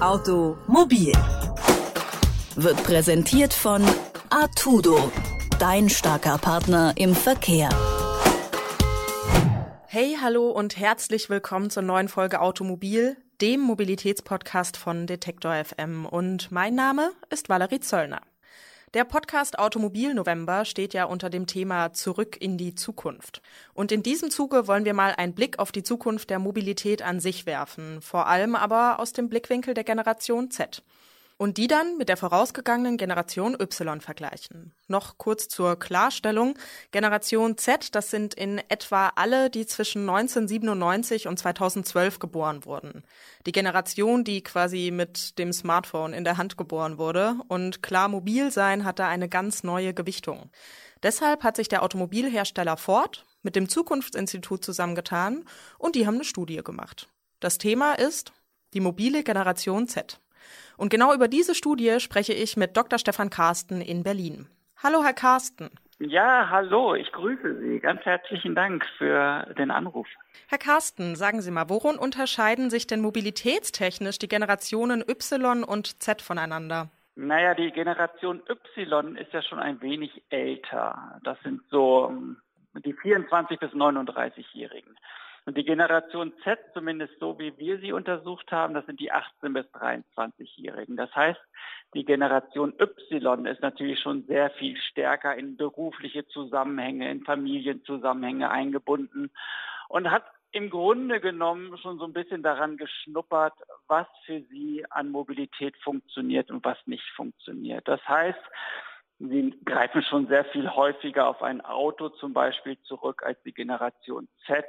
Automobil wird präsentiert von Artudo, dein starker Partner im Verkehr. Hey, hallo und herzlich willkommen zur neuen Folge Automobil, dem Mobilitätspodcast von Detektor FM. Und mein Name ist Valerie Zöllner. Der Podcast Automobil November steht ja unter dem Thema Zurück in die Zukunft. Und in diesem Zuge wollen wir mal einen Blick auf die Zukunft der Mobilität an sich werfen, vor allem aber aus dem Blickwinkel der Generation Z und die dann mit der vorausgegangenen Generation Y vergleichen. Noch kurz zur Klarstellung. Generation Z, das sind in etwa alle, die zwischen 1997 und 2012 geboren wurden. Die Generation, die quasi mit dem Smartphone in der Hand geboren wurde. Und klar, mobil sein hatte eine ganz neue Gewichtung. Deshalb hat sich der Automobilhersteller Ford mit dem Zukunftsinstitut zusammengetan und die haben eine Studie gemacht. Das Thema ist die mobile Generation Z. Und genau über diese Studie spreche ich mit Dr. Stefan Carsten in Berlin. Hallo, Herr Carsten. Ja, hallo, ich grüße Sie. Ganz herzlichen Dank für den Anruf. Herr Carsten, sagen Sie mal, worin unterscheiden sich denn mobilitätstechnisch die Generationen Y und Z voneinander? Naja, die Generation Y ist ja schon ein wenig älter. Das sind so ähm, die 24 bis 39-Jährigen. Und die Generation Z, zumindest so wie wir sie untersucht haben, das sind die 18 bis 23-Jährigen. Das heißt, die Generation Y ist natürlich schon sehr viel stärker in berufliche Zusammenhänge, in Familienzusammenhänge eingebunden und hat im Grunde genommen schon so ein bisschen daran geschnuppert, was für sie an Mobilität funktioniert und was nicht funktioniert. Das heißt, Sie greifen schon sehr viel häufiger auf ein Auto zum Beispiel zurück als die Generation Z.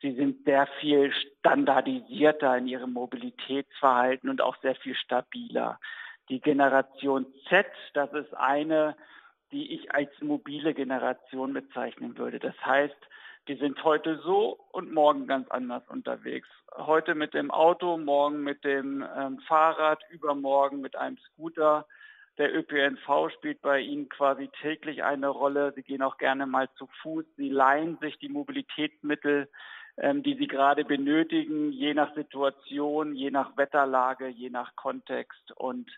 Sie sind sehr viel standardisierter in ihrem Mobilitätsverhalten und auch sehr viel stabiler. Die Generation Z, das ist eine, die ich als mobile Generation bezeichnen würde. Das heißt, die sind heute so und morgen ganz anders unterwegs. Heute mit dem Auto, morgen mit dem ähm, Fahrrad, übermorgen mit einem Scooter. Der ÖPNV spielt bei Ihnen quasi täglich eine Rolle. Sie gehen auch gerne mal zu Fuß. Sie leihen sich die Mobilitätsmittel, ähm, die Sie gerade benötigen, je nach Situation, je nach Wetterlage, je nach Kontext. Und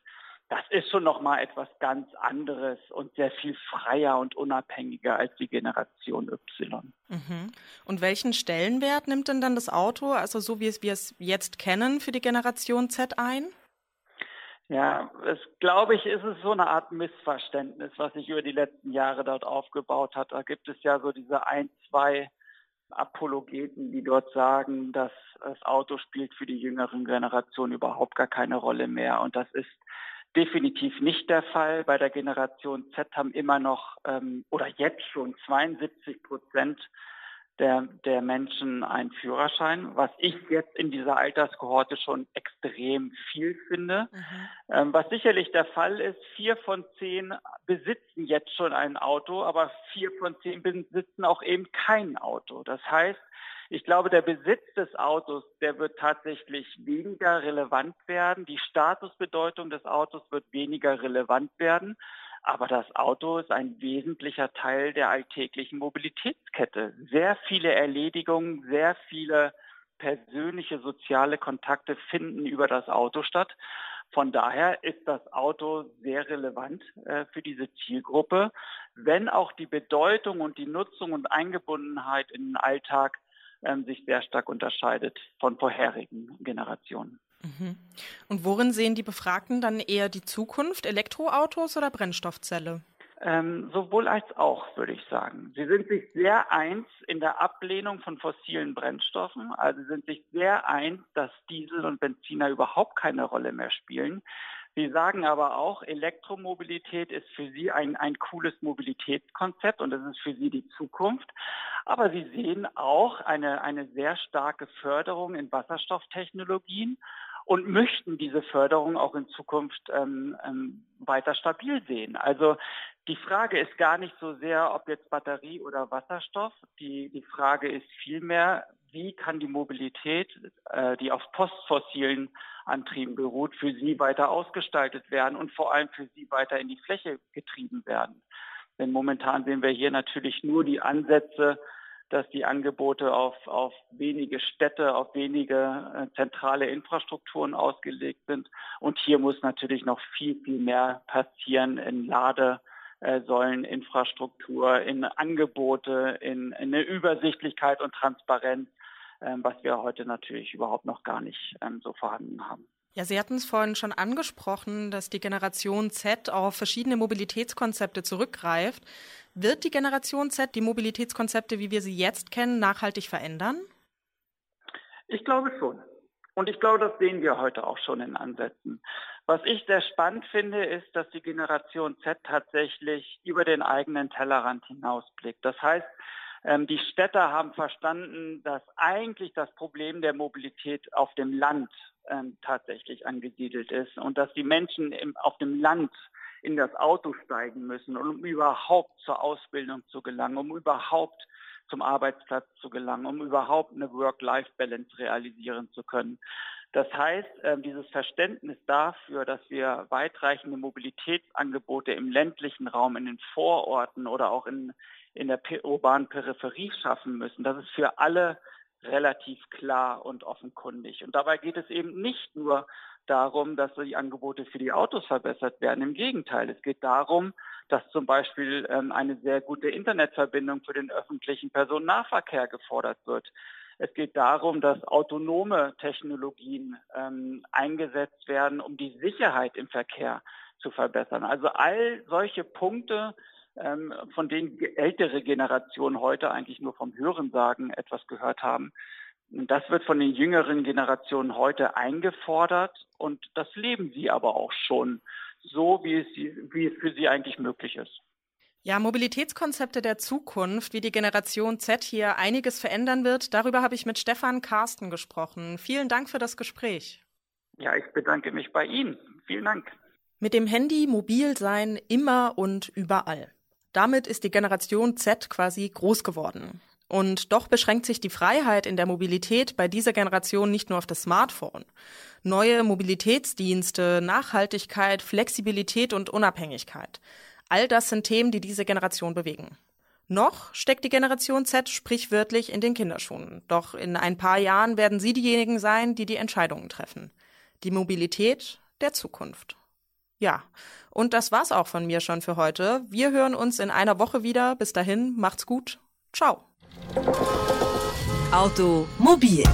das ist schon nochmal etwas ganz anderes und sehr viel freier und unabhängiger als die Generation Y. Mhm. Und welchen Stellenwert nimmt denn dann das Auto, also so wie es wir es jetzt kennen, für die Generation Z ein? Ja, es glaube ich, ist es so eine Art Missverständnis, was sich über die letzten Jahre dort aufgebaut hat. Da gibt es ja so diese ein, zwei Apologeten, die dort sagen, dass das Auto spielt für die jüngeren Generationen überhaupt gar keine Rolle mehr. Und das ist definitiv nicht der Fall. Bei der Generation Z haben immer noch ähm, oder jetzt schon 72 Prozent der, der Menschen einen Führerschein, was ich jetzt in dieser Alterskohorte schon extrem viel finde. Mhm. Ähm, was sicherlich der Fall ist, vier von zehn besitzen jetzt schon ein Auto, aber vier von zehn besitzen auch eben kein Auto. Das heißt, ich glaube, der Besitz des Autos, der wird tatsächlich weniger relevant werden. Die Statusbedeutung des Autos wird weniger relevant werden. Aber das Auto ist ein wesentlicher Teil der alltäglichen Mobilitätskette. Sehr viele Erledigungen, sehr viele persönliche soziale Kontakte finden über das Auto statt. Von daher ist das Auto sehr relevant äh, für diese Zielgruppe, wenn auch die Bedeutung und die Nutzung und Eingebundenheit in den Alltag äh, sich sehr stark unterscheidet von vorherigen Generationen. Mhm. Und worin sehen die Befragten dann eher die Zukunft, Elektroautos oder Brennstoffzelle? Ähm, sowohl als auch, würde ich sagen. Sie sind sich sehr eins in der Ablehnung von fossilen Brennstoffen. Also sind sich sehr eins, dass Diesel und Benziner überhaupt keine Rolle mehr spielen. Sie sagen aber auch, Elektromobilität ist für Sie ein, ein cooles Mobilitätskonzept und es ist für Sie die Zukunft. Aber Sie sehen auch eine, eine sehr starke Förderung in Wasserstofftechnologien und möchten diese Förderung auch in Zukunft ähm, ähm, weiter stabil sehen. Also die Frage ist gar nicht so sehr, ob jetzt Batterie oder Wasserstoff. Die, die Frage ist vielmehr, wie kann die Mobilität, äh, die auf postfossilen Antrieben beruht, für sie weiter ausgestaltet werden und vor allem für sie weiter in die Fläche getrieben werden. Denn momentan sehen wir hier natürlich nur die Ansätze dass die Angebote auf, auf wenige Städte, auf wenige äh, zentrale Infrastrukturen ausgelegt sind. Und hier muss natürlich noch viel, viel mehr passieren in Ladesäuleninfrastruktur, in Angebote, in, in eine Übersichtlichkeit und Transparenz, äh, was wir heute natürlich überhaupt noch gar nicht ähm, so vorhanden haben. Ja, Sie hatten es vorhin schon angesprochen, dass die Generation Z auf verschiedene Mobilitätskonzepte zurückgreift. Wird die Generation Z die Mobilitätskonzepte, wie wir sie jetzt kennen, nachhaltig verändern? Ich glaube schon. Und ich glaube, das sehen wir heute auch schon in Ansätzen. Was ich sehr spannend finde, ist, dass die Generation Z tatsächlich über den eigenen Tellerrand hinausblickt. Das heißt, die Städter haben verstanden, dass eigentlich das Problem der Mobilität auf dem Land ähm, tatsächlich angesiedelt ist und dass die Menschen im, auf dem Land in das Auto steigen müssen, um überhaupt zur Ausbildung zu gelangen, um überhaupt zum Arbeitsplatz zu gelangen, um überhaupt eine Work-Life-Balance realisieren zu können. Das heißt, äh, dieses Verständnis dafür, dass wir weitreichende Mobilitätsangebote im ländlichen Raum, in den Vororten oder auch in, in der urbanen Peripherie schaffen müssen, das ist für alle relativ klar und offenkundig. Und dabei geht es eben nicht nur darum, dass die Angebote für die Autos verbessert werden. Im Gegenteil, es geht darum, dass zum Beispiel ähm, eine sehr gute Internetverbindung für den öffentlichen Personennahverkehr gefordert wird. Es geht darum, dass autonome Technologien ähm, eingesetzt werden, um die Sicherheit im Verkehr zu verbessern. Also all solche Punkte ähm, von denen ältere Generationen heute eigentlich nur vom Hörensagen etwas gehört haben. Das wird von den jüngeren Generationen heute eingefordert und das leben sie aber auch schon so, wie es, wie es für sie eigentlich möglich ist. Ja, Mobilitätskonzepte der Zukunft, wie die Generation Z hier einiges verändern wird, darüber habe ich mit Stefan Carsten gesprochen. Vielen Dank für das Gespräch. Ja, ich bedanke mich bei Ihnen. Vielen Dank. Mit dem Handy mobil sein immer und überall. Damit ist die Generation Z quasi groß geworden. Und doch beschränkt sich die Freiheit in der Mobilität bei dieser Generation nicht nur auf das Smartphone. Neue Mobilitätsdienste, Nachhaltigkeit, Flexibilität und Unabhängigkeit. All das sind Themen, die diese Generation bewegen. Noch steckt die Generation Z sprichwörtlich in den Kinderschuhen. Doch in ein paar Jahren werden sie diejenigen sein, die die Entscheidungen treffen. Die Mobilität der Zukunft. Ja, und das war's auch von mir schon für heute. Wir hören uns in einer Woche wieder. Bis dahin, macht's gut. Ciao. Automobil